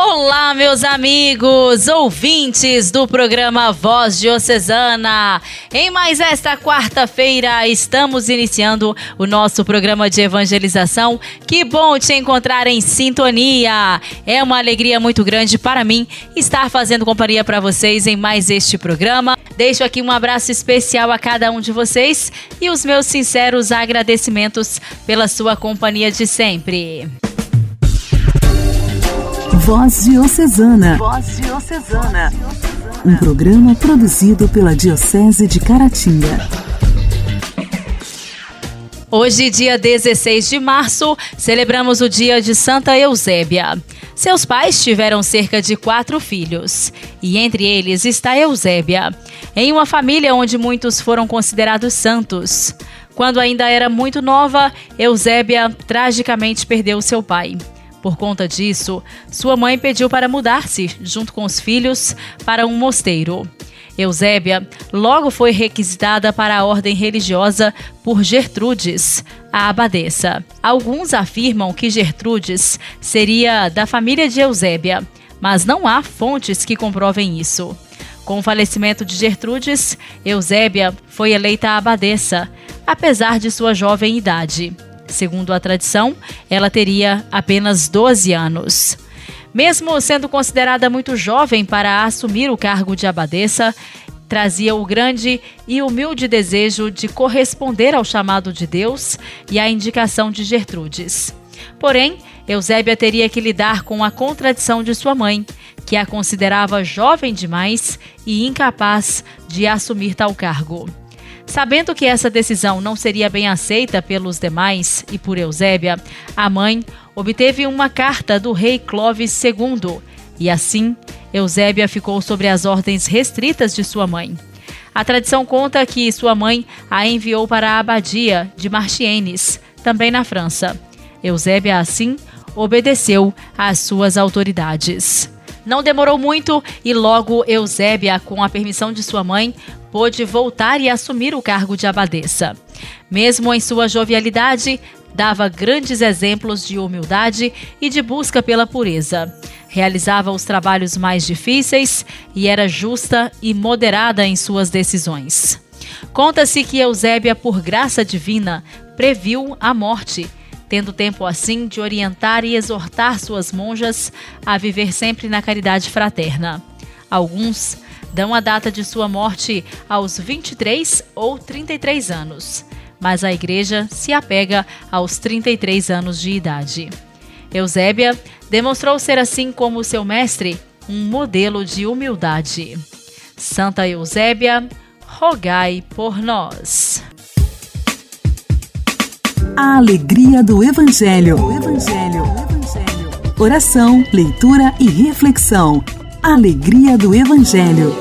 Olá, meus amigos, ouvintes do programa Voz Diocesana. Em mais esta quarta-feira, estamos iniciando o nosso programa de evangelização. Que bom te encontrar em sintonia. É uma alegria muito grande para mim estar fazendo companhia para vocês em mais este programa. Deixo aqui um abraço especial a cada um de vocês e os meus sinceros agradecimentos pela sua companhia de sempre. Voz Diocesana. Voz Diocesana. Um programa produzido pela Diocese de Caratinga. Hoje, dia 16 de março, celebramos o dia de Santa Eusébia. Seus pais tiveram cerca de quatro filhos, e entre eles está Eusébia, em uma família onde muitos foram considerados santos. Quando ainda era muito nova, Eusébia tragicamente perdeu seu pai. Por conta disso, sua mãe pediu para mudar-se, junto com os filhos, para um mosteiro. Eusébia logo foi requisitada para a ordem religiosa por Gertrudes, a abadesa. Alguns afirmam que Gertrudes seria da família de Eusébia, mas não há fontes que comprovem isso. Com o falecimento de Gertrudes, Eusébia foi eleita abadesa, apesar de sua jovem idade. Segundo a tradição, ela teria apenas 12 anos. Mesmo sendo considerada muito jovem para assumir o cargo de abadesa, trazia o grande e humilde desejo de corresponder ao chamado de Deus e à indicação de Gertrudes. Porém, Eusébia teria que lidar com a contradição de sua mãe, que a considerava jovem demais e incapaz de assumir tal cargo. Sabendo que essa decisão não seria bem aceita pelos demais e por Eusébia, a mãe obteve uma carta do rei Clovis II e assim Eusébia ficou sobre as ordens restritas de sua mãe. A tradição conta que sua mãe a enviou para a abadia de Marchiennes, também na França. Eusébia, assim, obedeceu às suas autoridades. Não demorou muito e logo Eusébia, com a permissão de sua mãe, pôde voltar e assumir o cargo de abadesa. Mesmo em sua jovialidade, dava grandes exemplos de humildade e de busca pela pureza. Realizava os trabalhos mais difíceis e era justa e moderada em suas decisões. Conta-se que Eusébia, por graça divina, previu a morte tendo tempo assim de orientar e exortar suas monjas a viver sempre na caridade fraterna. Alguns dão a data de sua morte aos 23 ou 33 anos, mas a igreja se apega aos 33 anos de idade. Eusébia demonstrou ser assim como seu mestre, um modelo de humildade. Santa Eusébia, rogai por nós a alegria do Evangelho. Evangelho. Evangelho. Oração, leitura e reflexão. Alegria do Evangelho.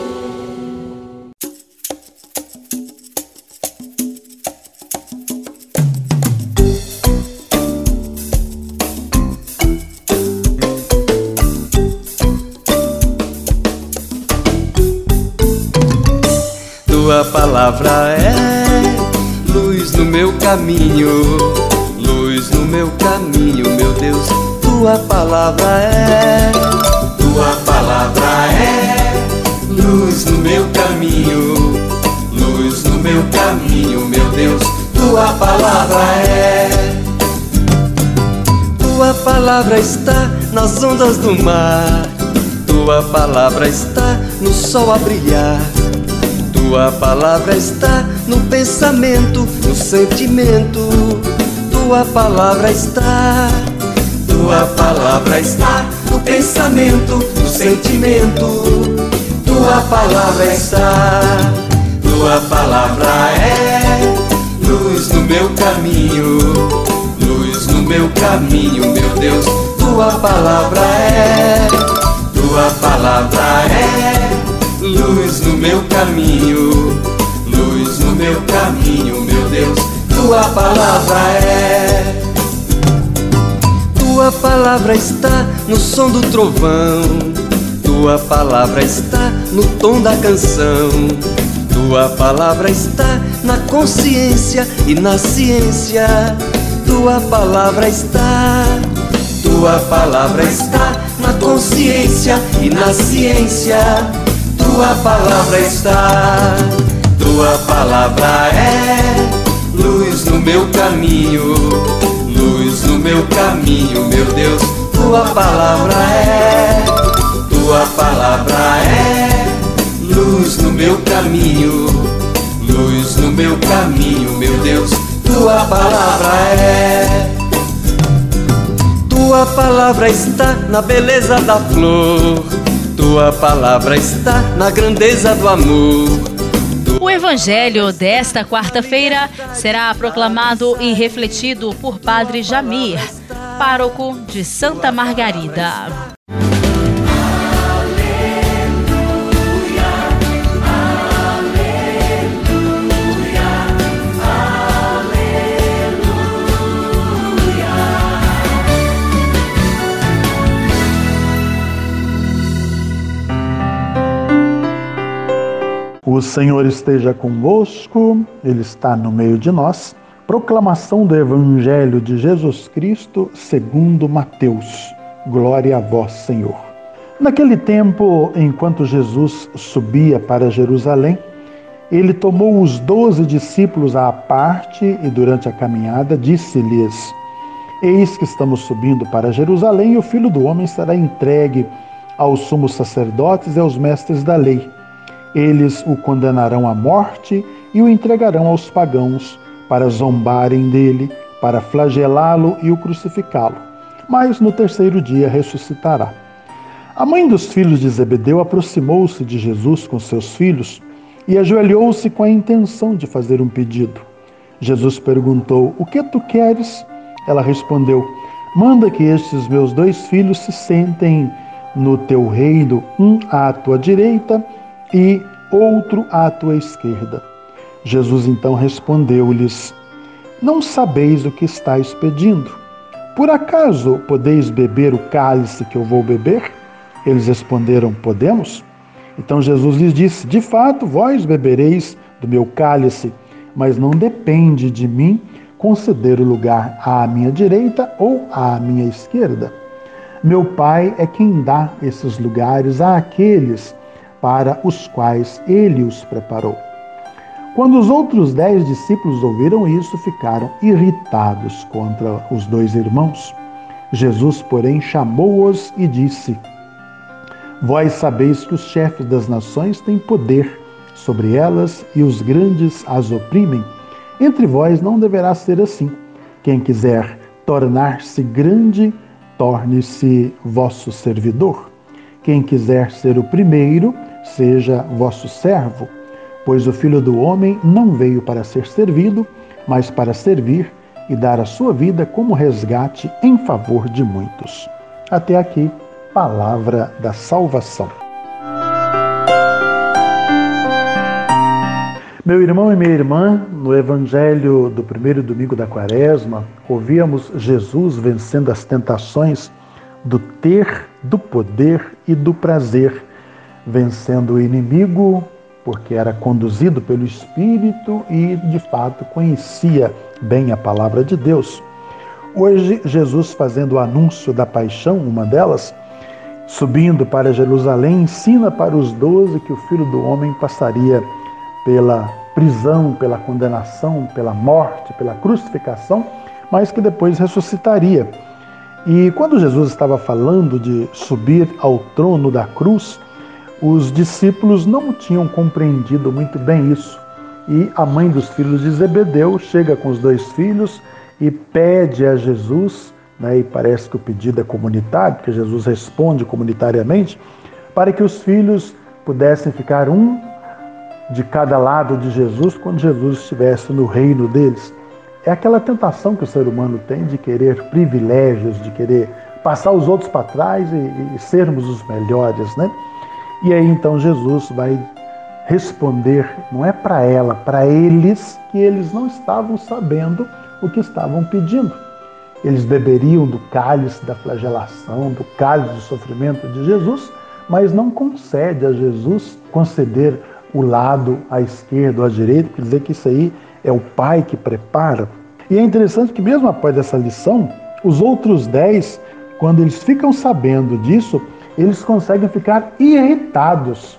Tua palavra é no meu caminho, luz no meu caminho, meu Deus, tua palavra é, tua palavra é, luz no meu caminho, luz no meu caminho, meu Deus, tua palavra é. Tua palavra está nas ondas do mar, tua palavra está no sol a brilhar. Tua palavra está no pensamento, no sentimento. Tua palavra está. Tua palavra está no pensamento, no sentimento. Tua palavra está. Tua palavra é luz no meu caminho, luz no meu caminho, meu Deus. Tua palavra é. Tua palavra é luz no meu caminho, luz no meu caminho, meu Deus, tua palavra é. Tua palavra está no som do trovão, tua palavra está no tom da canção, Tua palavra está na consciência e na ciência. Tua palavra está. Tua palavra está na consciência e na ciência. Tua palavra está. Tua palavra é luz no meu caminho, luz no meu caminho, meu Deus. Tua palavra é. Tua palavra é luz no meu caminho, luz no meu caminho, meu Deus. Tua palavra é. Tua palavra está na beleza da flor. Tua palavra está na grandeza do amor. O evangelho desta quarta-feira será proclamado e refletido por Padre Jamir, pároco de Santa Margarida. O Senhor esteja convosco, Ele está no meio de nós. Proclamação do Evangelho de Jesus Cristo segundo Mateus. Glória a vós, Senhor. Naquele tempo, enquanto Jesus subia para Jerusalém, ele tomou os doze discípulos à parte e, durante a caminhada, disse-lhes: Eis que estamos subindo para Jerusalém e o filho do homem será entregue aos sumos sacerdotes e aos mestres da lei eles o condenarão à morte e o entregarão aos pagãos para zombarem dele, para flagelá-lo e o crucificá-lo. Mas no terceiro dia ressuscitará. A mãe dos filhos de Zebedeu aproximou-se de Jesus com seus filhos e ajoelhou-se com a intenção de fazer um pedido. Jesus perguntou: O que tu queres? Ela respondeu: Manda que estes meus dois filhos se sentem no teu reino, um à tua direita e outro à tua esquerda. Jesus então respondeu-lhes: Não sabeis o que estáis pedindo. Por acaso podeis beber o cálice que eu vou beber? Eles responderam: Podemos. Então Jesus lhes disse: De fato, vós bebereis do meu cálice, mas não depende de mim conceder o lugar à minha direita ou à minha esquerda. Meu Pai é quem dá esses lugares àqueles para os quais ele os preparou. Quando os outros dez discípulos ouviram isso, ficaram irritados contra os dois irmãos. Jesus, porém, chamou-os e disse: Vós sabeis que os chefes das nações têm poder sobre elas e os grandes as oprimem. Entre vós não deverá ser assim. Quem quiser tornar-se grande, torne-se vosso servidor. Quem quiser ser o primeiro, seja vosso servo, pois o Filho do Homem não veio para ser servido, mas para servir e dar a sua vida como resgate em favor de muitos. Até aqui, palavra da salvação. Meu irmão e minha irmã, no Evangelho do primeiro domingo da Quaresma, ouvíamos Jesus vencendo as tentações do ter, do poder e do prazer vencendo o inimigo, porque era conduzido pelo Espírito e, de fato, conhecia bem a palavra de Deus. Hoje, Jesus, fazendo o anúncio da paixão, uma delas, subindo para Jerusalém, ensina para os doze que o filho do homem passaria pela prisão, pela condenação, pela morte, pela crucificação, mas que depois ressuscitaria. E quando Jesus estava falando de subir ao trono da cruz, os discípulos não tinham compreendido muito bem isso. E a mãe dos filhos de Zebedeu chega com os dois filhos e pede a Jesus, né, e parece que o pedido é comunitário, porque Jesus responde comunitariamente, para que os filhos pudessem ficar um de cada lado de Jesus quando Jesus estivesse no reino deles. É aquela tentação que o ser humano tem de querer privilégios, de querer passar os outros para trás e, e sermos os melhores, né? E aí então Jesus vai responder, não é para ela, para eles, que eles não estavam sabendo o que estavam pedindo. Eles beberiam do cálice da flagelação, do cálice do sofrimento de Jesus, mas não concede a Jesus conceder o lado à esquerda ou à direita, quer dizer que isso aí é o pai que prepara. E é interessante que mesmo após essa lição, os outros dez, quando eles ficam sabendo disso, eles conseguem ficar irritados.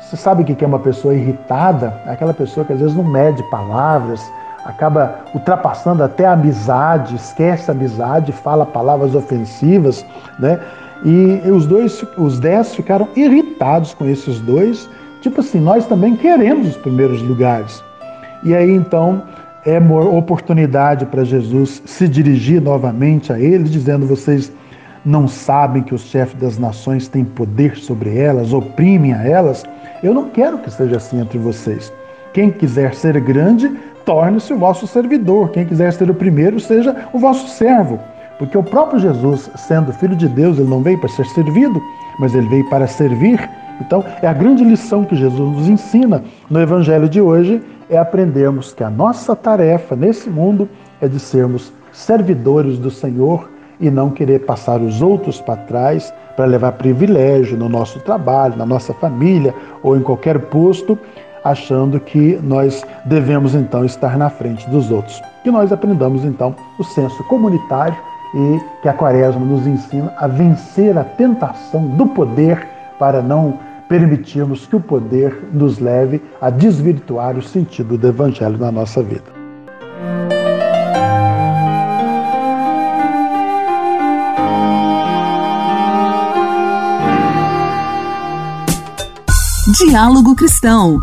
Você sabe o que é uma pessoa irritada? É aquela pessoa que às vezes não mede palavras, acaba ultrapassando até a amizade, esquece a amizade, fala palavras ofensivas, né? E os dois, os dez ficaram irritados com esses dois, tipo assim, nós também queremos os primeiros lugares. E aí então é uma oportunidade para Jesus se dirigir novamente a eles, dizendo: vocês não sabem que os chefes das nações têm poder sobre elas, oprimem a elas? Eu não quero que seja assim entre vocês. Quem quiser ser grande, torne-se o vosso servidor. Quem quiser ser o primeiro, seja o vosso servo. Porque o próprio Jesus, sendo filho de Deus, ele não veio para ser servido, mas ele veio para servir. Então, é a grande lição que Jesus nos ensina no evangelho de hoje é aprendermos que a nossa tarefa nesse mundo é de sermos servidores do Senhor e não querer passar os outros para trás para levar privilégio no nosso trabalho, na nossa família ou em qualquer posto, achando que nós devemos então estar na frente dos outros. Que nós aprendamos então o senso comunitário e que a Quaresma nos ensina a vencer a tentação do poder para não permitirmos que o poder nos leve a desvirtuar o sentido do Evangelho na nossa vida. Diálogo Cristão.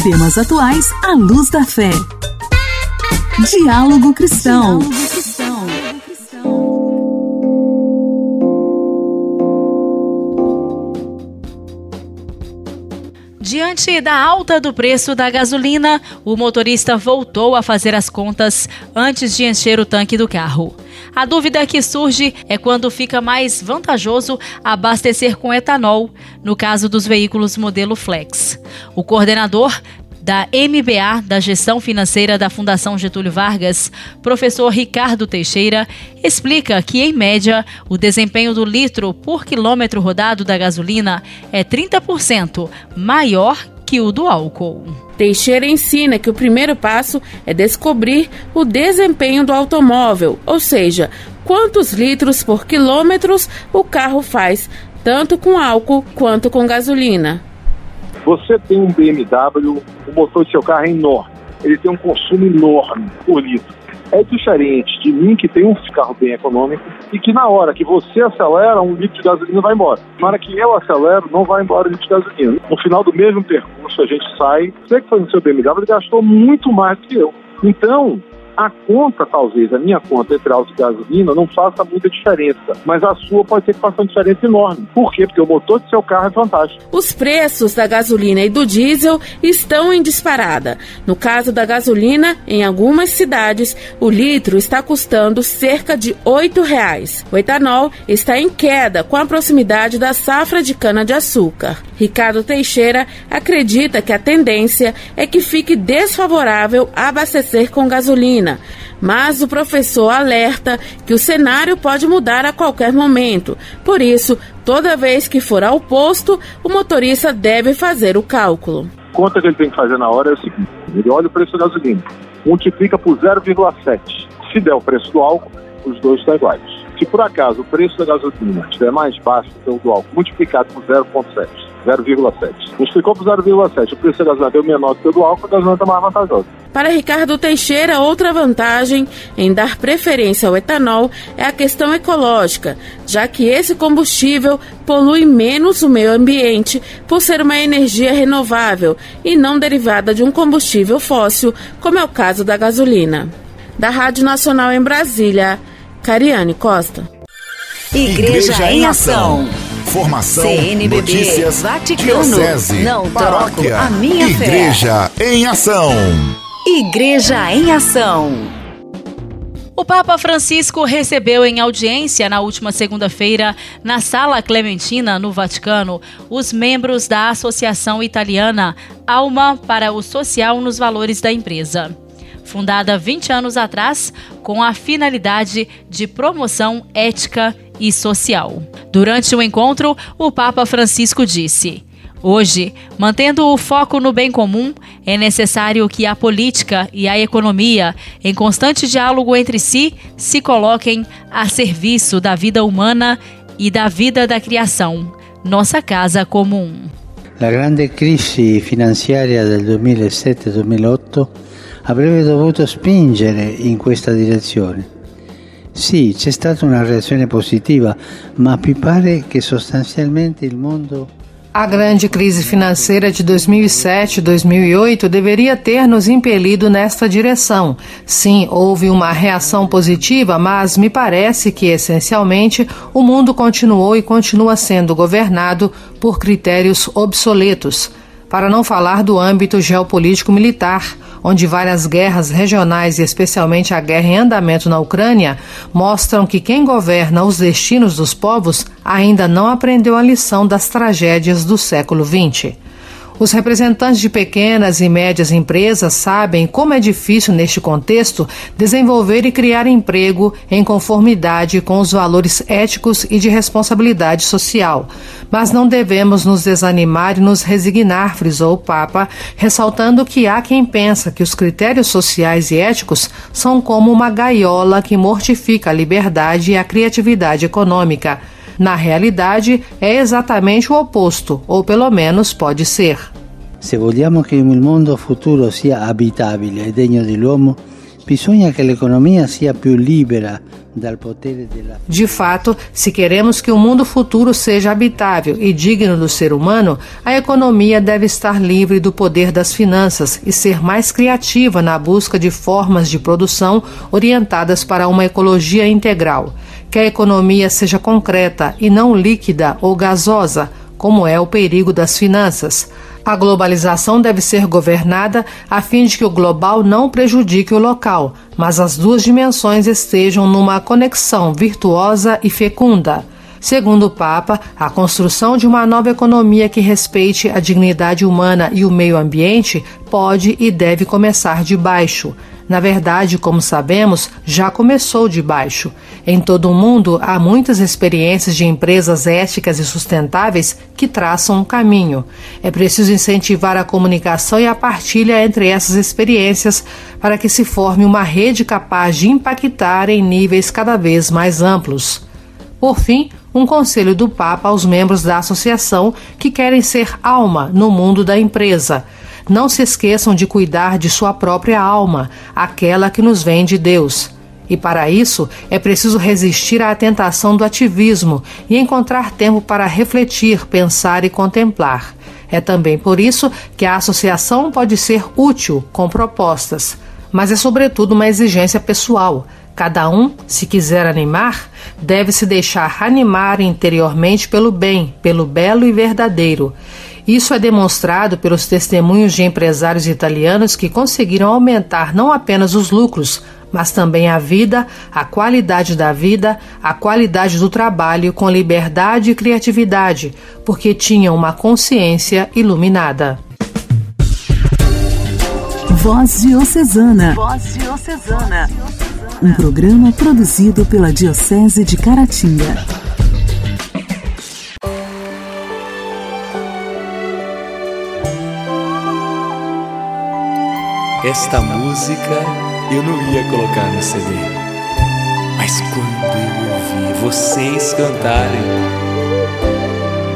Temas atuais à luz da fé. Diálogo Cristão. Diante da alta do preço da gasolina, o motorista voltou a fazer as contas antes de encher o tanque do carro. A dúvida que surge é quando fica mais vantajoso abastecer com etanol, no caso dos veículos modelo Flex. O coordenador da MBA da Gestão Financeira da Fundação Getúlio Vargas, professor Ricardo Teixeira, explica que, em média, o desempenho do litro por quilômetro rodado da gasolina é 30% maior que o do álcool. Teixeira ensina que o primeiro passo é descobrir o desempenho do automóvel, ou seja, quantos litros por quilômetros o carro faz, tanto com álcool quanto com gasolina. Você tem um BMW, o motor do seu carro é enorme, ele tem um consumo enorme por litro. É diferente de mim, que tem um carro bem econômico, e que na hora que você acelera, um litro de gasolina vai embora. Na hora que eu acelero, não vai embora um litro de gasolina. No final do mesmo percurso, a gente sai. Você que foi no seu BMW, ele gastou muito mais que eu. Então, a conta, talvez, a minha conta entre álcool e gasolina não faça muita diferença, mas a sua pode ter que fazer uma diferença enorme. Por quê? Porque o motor do seu carro é fantástico. Os preços da gasolina e do diesel estão em disparada. No caso da gasolina, em algumas cidades, o litro está custando cerca de R$ reais. O etanol está em queda com a proximidade da safra de cana-de-açúcar. Ricardo Teixeira acredita que a tendência é que fique desfavorável abastecer com gasolina mas o professor alerta que o cenário pode mudar a qualquer momento. Por isso, toda vez que for ao posto, o motorista deve fazer o cálculo. A conta que ele tem que fazer na hora é o seguinte: ele olha o preço da gasolina, multiplica por 0,7. Se der o preço do álcool, os dois estão iguais. Se por acaso o preço da gasolina estiver mais baixo do que o do álcool, multiplicado por 0,7 0,7. Multiplicou por 0,7. O preço da gasolina deu menor do que o do álcool, a gasolina está mais vantajosa. Para Ricardo Teixeira, outra vantagem em dar preferência ao etanol é a questão ecológica, já que esse combustível polui menos o meio ambiente por ser uma energia renovável e não derivada de um combustível fóssil, como é o caso da gasolina. Da Rádio Nacional em Brasília, Cariane Costa. Igreja, Igreja em Ação. Informação, CNBB, notícias, Vaticano, diocese, não paróquia, a minha Igreja fé. em Ação. Igreja em Ação. O Papa Francisco recebeu em audiência na última segunda-feira, na Sala Clementina, no Vaticano, os membros da Associação Italiana Alma para o Social nos Valores da Empresa. Fundada 20 anos atrás, com a finalidade de promoção ética e social. Durante o encontro, o Papa Francisco disse: Hoje, mantendo o foco no bem comum, é necessário que a política e a economia, em constante diálogo entre si, se coloquem a serviço da vida humana e da vida da criação, nossa casa comum. La grande crisi finanziaria del 2007-2008 avrebbe dovuto spingere in questa direzione. Sì, c'è stata una reazione positiva, ma mi pare che sostanzialmente il mondo A grande crise financeira de 2007 e 2008 deveria ter nos impelido nesta direção. Sim, houve uma reação positiva, mas me parece que, essencialmente, o mundo continuou e continua sendo governado por critérios obsoletos. Para não falar do âmbito geopolítico militar, onde várias guerras regionais e especialmente a guerra em andamento na Ucrânia mostram que quem governa os destinos dos povos ainda não aprendeu a lição das tragédias do século XX. Os representantes de pequenas e médias empresas sabem como é difícil, neste contexto, desenvolver e criar emprego em conformidade com os valores éticos e de responsabilidade social. Mas não devemos nos desanimar e nos resignar, frisou o Papa, ressaltando que há quem pensa que os critérios sociais e éticos são como uma gaiola que mortifica a liberdade e a criatividade econômica. Na realidade, é exatamente o oposto, ou pelo menos pode ser. Se vogliamo che il mondo futuro sia abitabile e degno dell'uomo, bisogna che l'economia sia più libera. De fato, se queremos que o mundo futuro seja habitável e digno do ser humano, a economia deve estar livre do poder das finanças e ser mais criativa na busca de formas de produção orientadas para uma ecologia integral. Que a economia seja concreta e não líquida ou gasosa, como é o perigo das finanças. A globalização deve ser governada a fim de que o global não prejudique o local, mas as duas dimensões estejam numa conexão virtuosa e fecunda. Segundo o Papa, a construção de uma nova economia que respeite a dignidade humana e o meio ambiente pode e deve começar de baixo. Na verdade, como sabemos, já começou de baixo. Em todo o mundo, há muitas experiências de empresas éticas e sustentáveis que traçam um caminho. É preciso incentivar a comunicação e a partilha entre essas experiências para que se forme uma rede capaz de impactar em níveis cada vez mais amplos. Por fim, um conselho do Papa aos membros da associação que querem ser alma no mundo da empresa. Não se esqueçam de cuidar de sua própria alma, aquela que nos vem de Deus. E para isso é preciso resistir à tentação do ativismo e encontrar tempo para refletir, pensar e contemplar. É também por isso que a associação pode ser útil com propostas, mas é sobretudo uma exigência pessoal. Cada um, se quiser animar, deve se deixar animar interiormente pelo bem, pelo belo e verdadeiro. Isso é demonstrado pelos testemunhos de empresários italianos que conseguiram aumentar não apenas os lucros, mas também a vida, a qualidade da vida, a qualidade do trabalho com liberdade e criatividade, porque tinham uma consciência iluminada. Voz Diocesana. Voz Diocesana. Um programa produzido pela Diocese de Caratinga. Esta música eu não ia colocar no CD, mas quando eu ouvi vocês cantarem,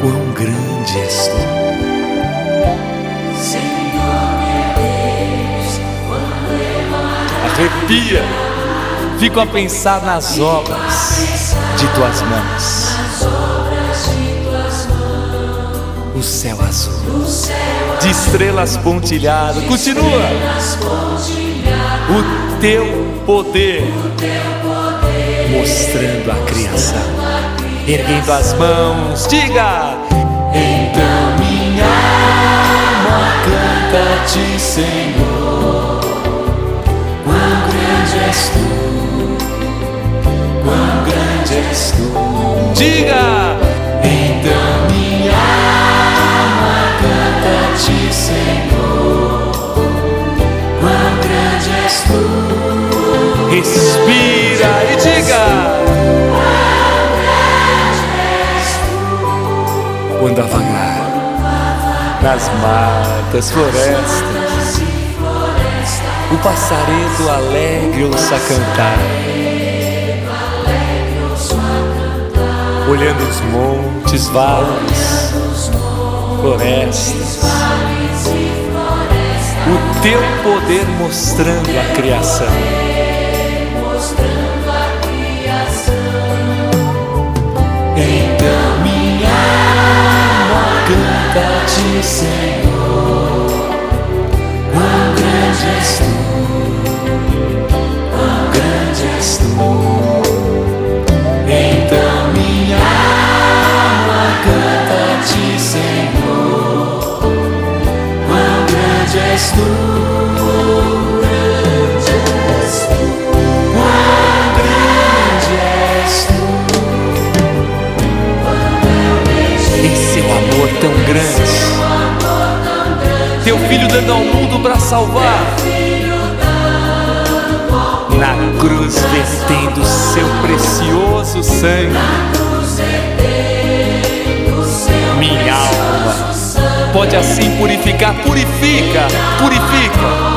quão grande és tu. Senhor Deus, Arrepia, fico a pensar nas obras de tuas mãos. O céu azul de estrelas pontilhado. Continua. O teu poder mostrando a criação. Erguendo as mãos, diga. Então minha alma canta-te, Senhor. Quão grande és tu, quão grande és tu. Diga. Respira e diga. Quando a vagar nas matas, florestas. O passaredo alegre ouça cantar. Olhando os montes, vales, florestas. O teu poder mostrando a criação. Canta-te, Senhor. Quão grande és tu, quão grande és tu. Então minha alma canta-te, Senhor. Quão grande és tu. Salvar. Na cruz vertendo seu precioso sangue. Minha alma pode assim purificar, purifica, purifica.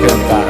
Hei de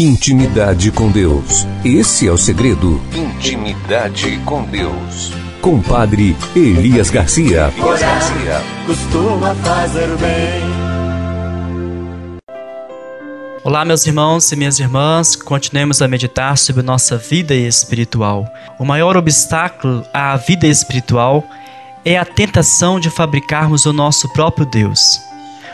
Intimidade com Deus. Esse é o segredo. Intimidade com Deus. Com Padre Elias Garcia. Orar costuma fazer bem. Olá, meus irmãos e minhas irmãs, continuemos a meditar sobre nossa vida espiritual. O maior obstáculo à vida espiritual é a tentação de fabricarmos o nosso próprio Deus.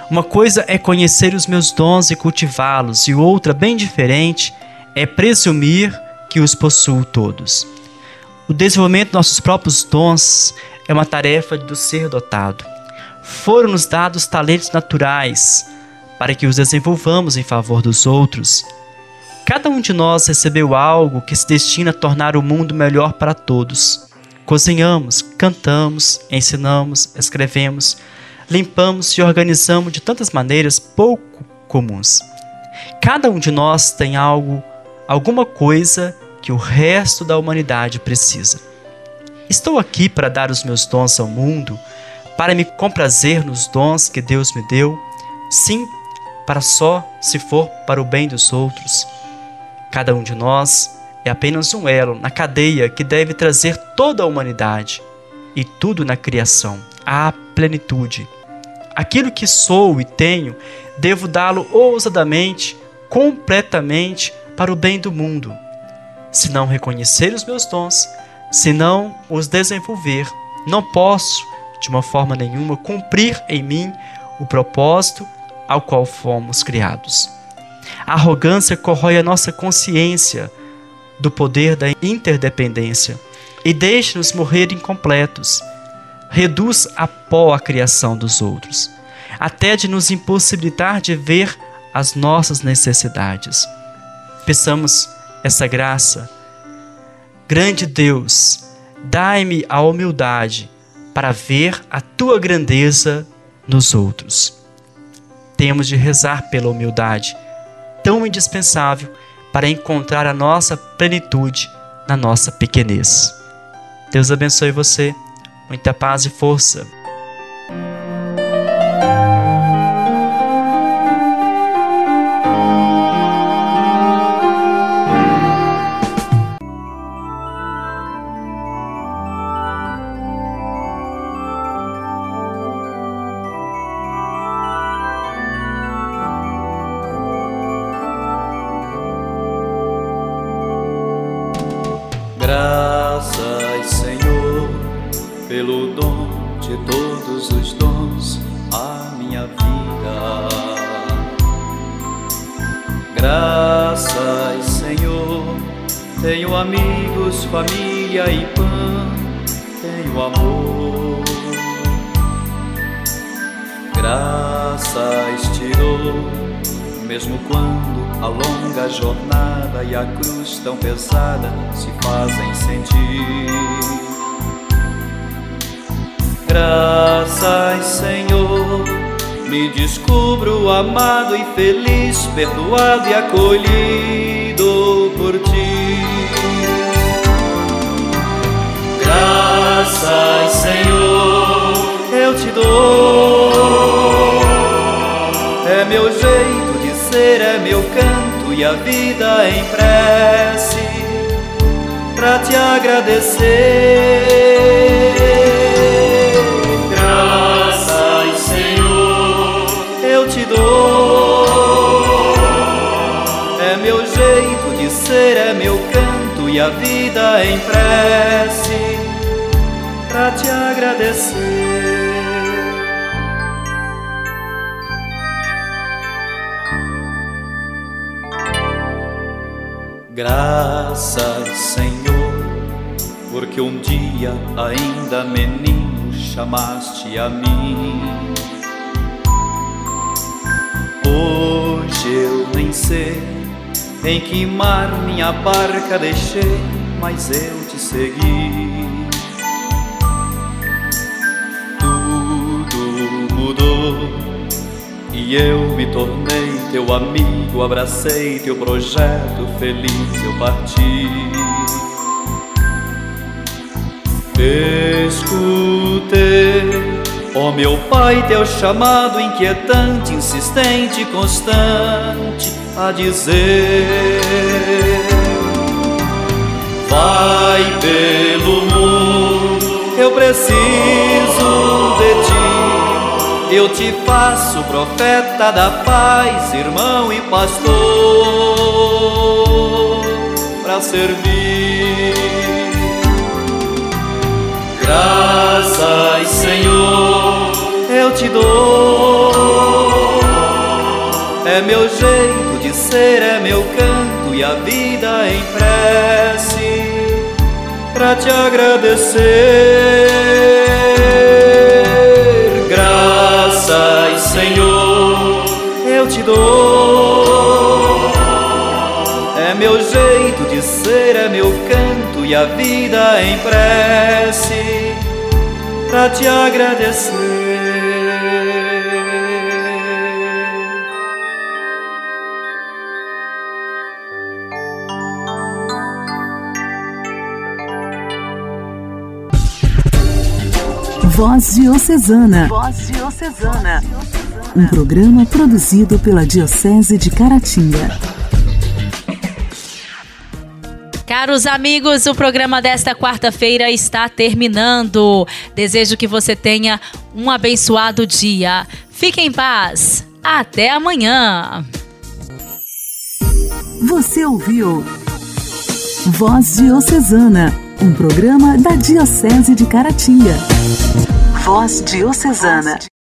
Uma coisa é conhecer os meus dons e cultivá-los, e outra, bem diferente, é presumir que os possuo todos. O desenvolvimento dos nossos próprios dons é uma tarefa do ser dotado. Foram-nos dados talentos naturais para que os desenvolvamos em favor dos outros. Cada um de nós recebeu algo que se destina a tornar o mundo melhor para todos. Cozinhamos, cantamos, ensinamos, escrevemos, limpamos e organizamos de tantas maneiras pouco comuns. Cada um de nós tem algo, alguma coisa que o resto da humanidade precisa. Estou aqui para dar os meus dons ao mundo, para me comprazer nos dons que Deus me deu. Sim, para só se for para o bem dos outros. Cada um de nós é apenas um elo na cadeia que deve trazer toda a humanidade e tudo na criação à plenitude. Aquilo que sou e tenho, devo dá-lo ousadamente, completamente para o bem do mundo. se não reconhecer os meus dons, se não os desenvolver, não posso, de uma forma nenhuma, cumprir em mim o propósito ao qual fomos criados. A arrogância corrói a nossa consciência do poder da interdependência e deixa-nos morrer incompletos. Reduz a pó a criação dos outros, até de nos impossibilitar de ver as nossas necessidades. Peçamos essa graça. Grande Deus, dai-me a humildade para ver a tua grandeza nos outros. Temos de rezar pela humildade, tão indispensável para encontrar a nossa plenitude na nossa pequenez. Deus abençoe você, muita paz e força. Mesmo quando a longa jornada e a cruz tão pesada se fazem sentir. Graças, Senhor, me descubro amado e feliz, perdoado e acolhido por ti. Graças, Senhor, eu te dou. É meu jeito ser é meu canto e a vida em prece pra te agradecer. Senhor, eu te dou. É meu jeito de ser, é meu canto e a vida em prece porque um dia ainda menino chamaste a mim. Hoje eu nem sei em que mar minha barca deixei, mas eu te segui. Tudo mudou e eu me tornei teu amigo, abracei teu projeto, feliz eu parti. Escutei, ó meu Pai, teu chamado inquietante, insistente, constante, a dizer: Vai pelo mundo, eu preciso de ti eu te faço profeta da paz, irmão e pastor, para servir. Graças, Senhor, eu te dou. É meu jeito de ser, é meu canto e a vida em prece para te agradecer graças, Senhor, eu te dou. É meu jeito de ser, é meu canto e a vida em prece pra te agradecer. Voz Diocesana. Voz Diocesana. Um programa produzido pela Diocese de Caratinga. Caros amigos, o programa desta quarta-feira está terminando. Desejo que você tenha um abençoado dia. Fique em paz. Até amanhã. Você ouviu Voz Diocesana, um programa da Diocese de Caratinga. Voz Diocesana.